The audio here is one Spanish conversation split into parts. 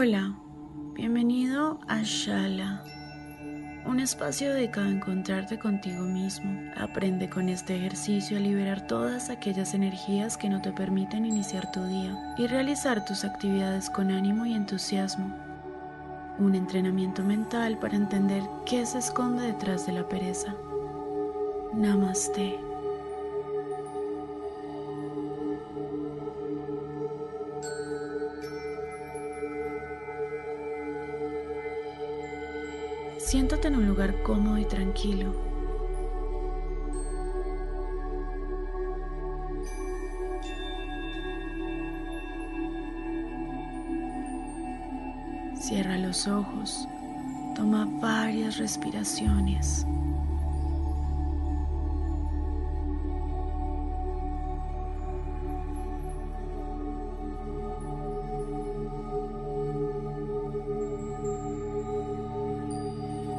Hola, bienvenido a Shala, un espacio dedicado a encontrarte contigo mismo. Aprende con este ejercicio a liberar todas aquellas energías que no te permiten iniciar tu día y realizar tus actividades con ánimo y entusiasmo. Un entrenamiento mental para entender qué se esconde detrás de la pereza. Namaste. Siéntate en un lugar cómodo y tranquilo. Cierra los ojos. Toma varias respiraciones.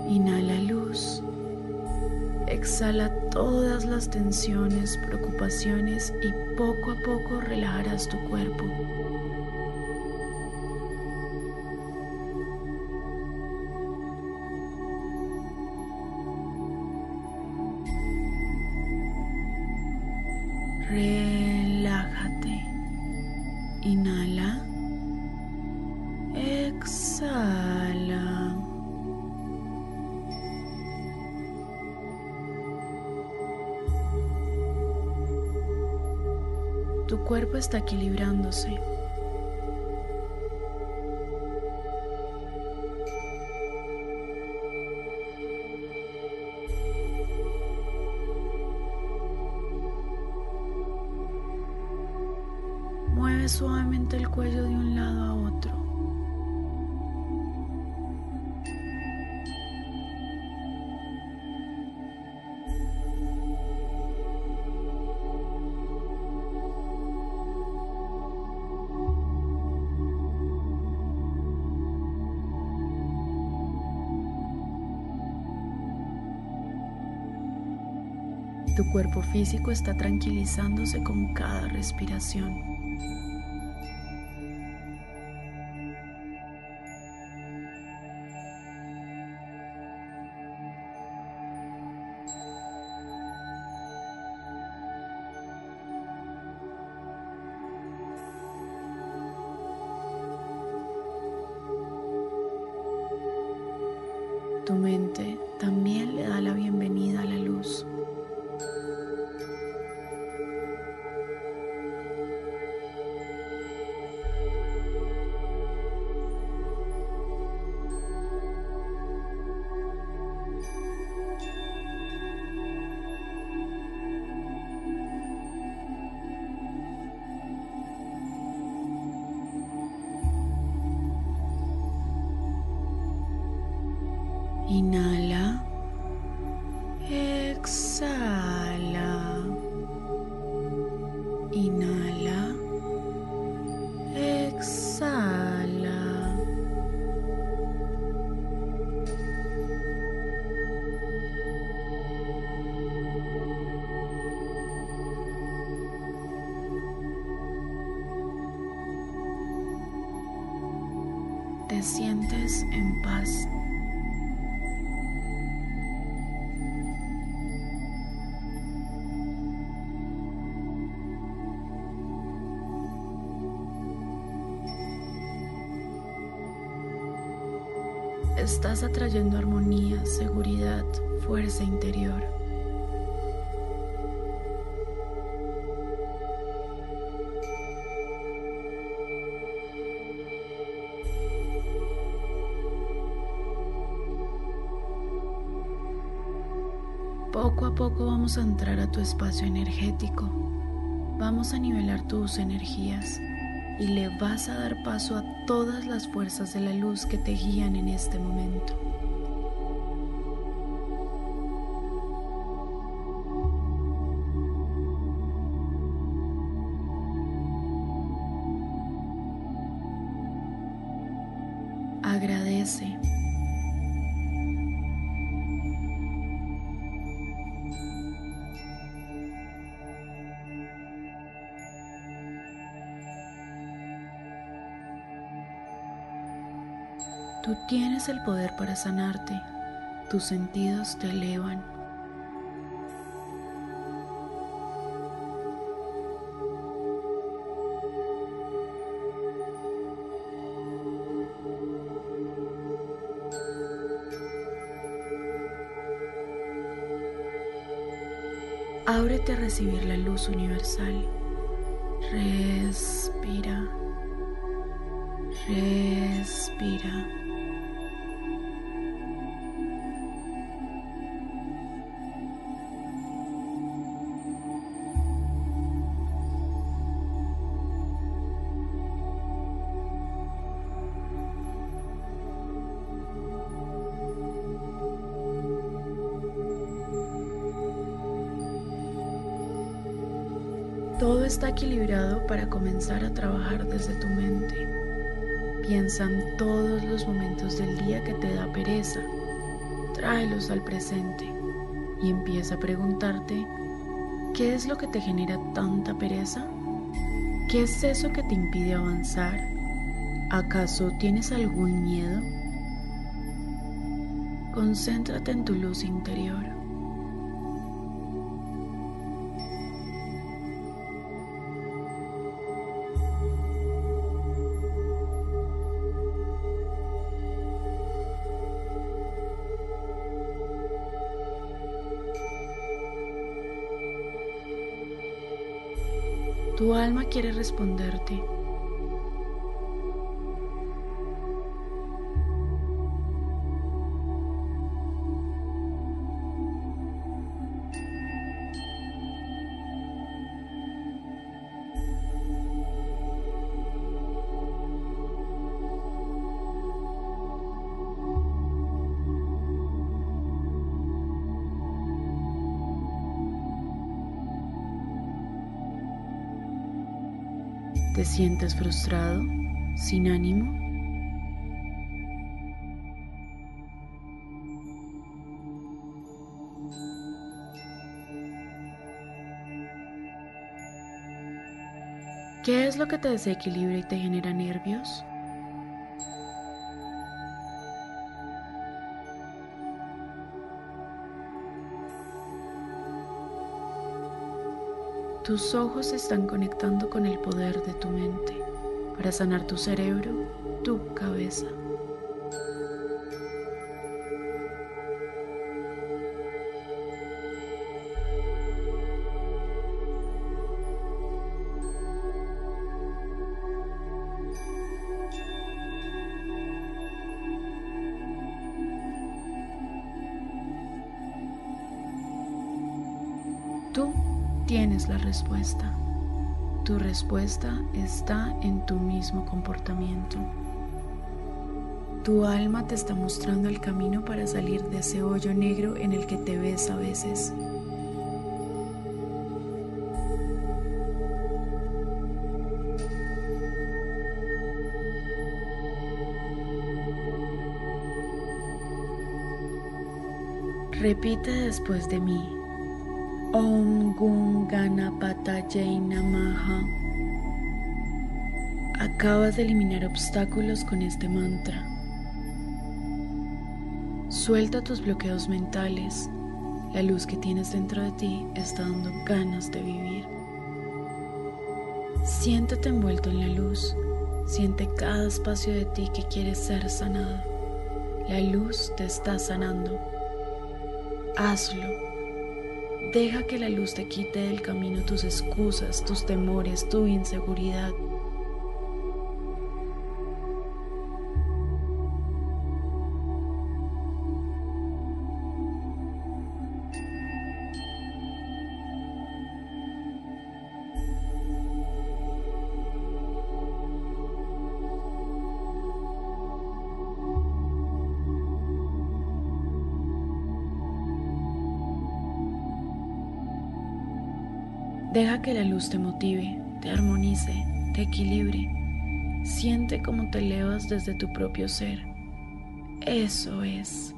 Inhala luz. Exhala todas las tensiones, preocupaciones y poco a poco relajarás tu cuerpo. Cuerpo está equilibrándose. Mueve suavemente el cuello de un Tu cuerpo físico está tranquilizándose con cada respiración. Tu mente también le da la bienvenida a la luz. En paz. Estás atrayendo armonía, seguridad, fuerza interior. Poco vamos a entrar a tu espacio energético. Vamos a nivelar tus energías y le vas a dar paso a todas las fuerzas de la luz que te guían en este momento. Tú tienes el poder para sanarte. Tus sentidos te elevan. Ábrete a recibir la luz universal. Respira. Respira. Todo está equilibrado para comenzar a trabajar desde tu mente. Piensa en todos los momentos del día que te da pereza. Tráelos al presente y empieza a preguntarte, ¿qué es lo que te genera tanta pereza? ¿Qué es eso que te impide avanzar? ¿Acaso tienes algún miedo? Concéntrate en tu luz interior. Tu alma quiere responderte. ¿Te sientes frustrado, sin ánimo? ¿Qué es lo que te desequilibra y te genera nervios? Tus ojos están conectando con el poder de tu mente para sanar tu cerebro, tu cabeza. Tienes la respuesta. Tu respuesta está en tu mismo comportamiento. Tu alma te está mostrando el camino para salir de ese hoyo negro en el que te ves a veces. Repite después de mí. Om Gun Ganapataye Namaha. Acabas de eliminar obstáculos con este mantra. Suelta tus bloqueos mentales. La luz que tienes dentro de ti está dando ganas de vivir. Siéntate envuelto en la luz. Siente cada espacio de ti que quiere ser sanado. La luz te está sanando. Hazlo Deja que la luz te quite del camino tus excusas, tus temores, tu inseguridad. Deja que la luz te motive, te armonice, te equilibre. Siente cómo te elevas desde tu propio ser. Eso es.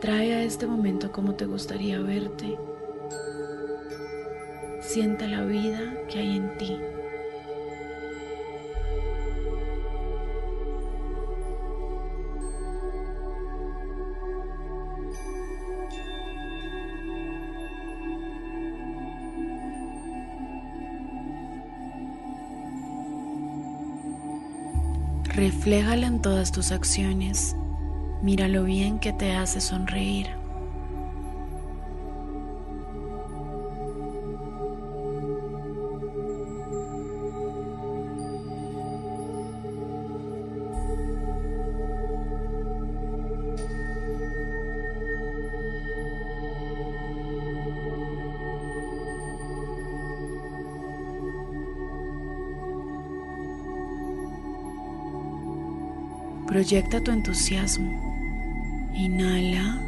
Trae a este momento como te gustaría verte. Sienta la vida que hay en ti. Refléjala en todas tus acciones Mira lo bien que te hace sonreír. Proyecta tu entusiasmo Inhala.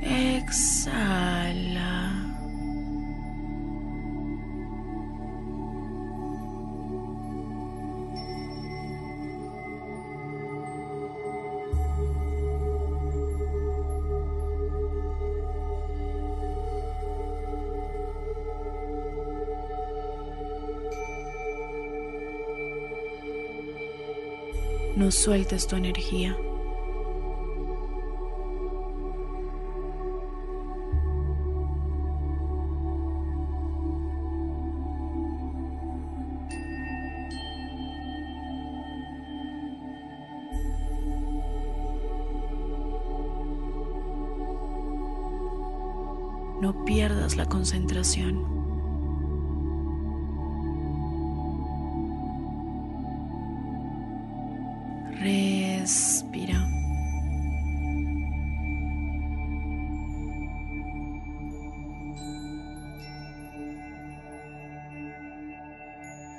Exhala. No sueltes tu energía. Pierdas la concentración. Respira.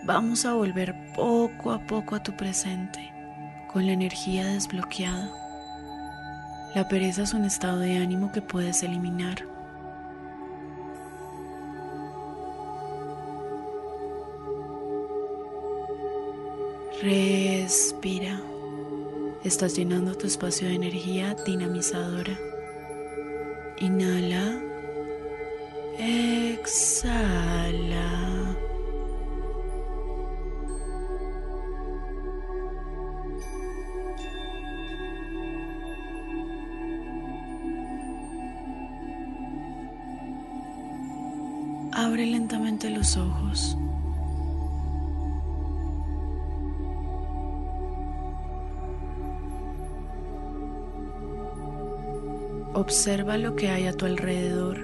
Vamos a volver poco a poco a tu presente, con la energía desbloqueada. La pereza es un estado de ánimo que puedes eliminar. Respira. Estás llenando tu espacio de energía dinamizadora. Inhala. Exhala. Abre lentamente los ojos. Observa lo que hay a tu alrededor.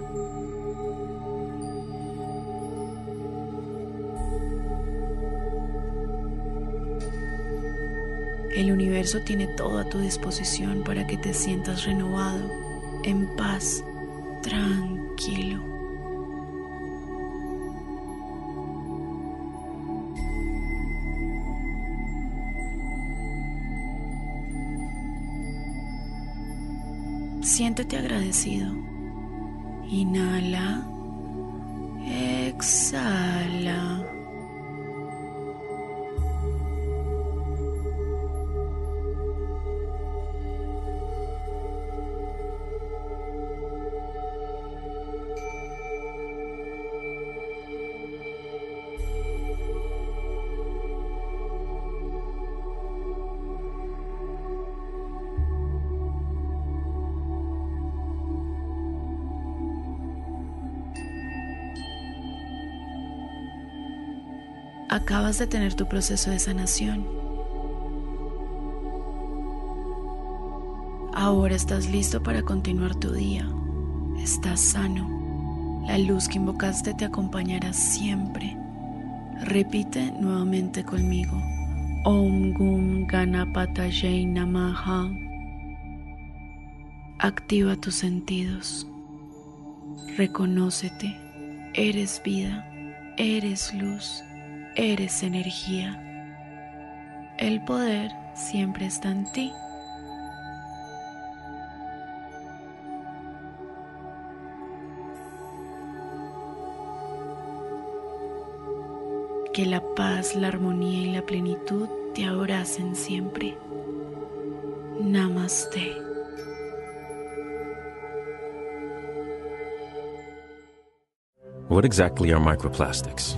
El universo tiene todo a tu disposición para que te sientas renovado, en paz, tranquilo. Siéntete agradecido. Inhala. Exhala. Acabas de tener tu proceso de sanación. Ahora estás listo para continuar tu día. Estás sano. La luz que invocaste te acompañará siempre. Repite nuevamente conmigo. Om Gum Ganapataye Namaha. Activa tus sentidos. Reconócete. Eres vida. Eres luz. Eres energía. El poder siempre está en ti. Que la paz, la armonía y la plenitud te abracen siempre. Namaste. What exactly are microplastics?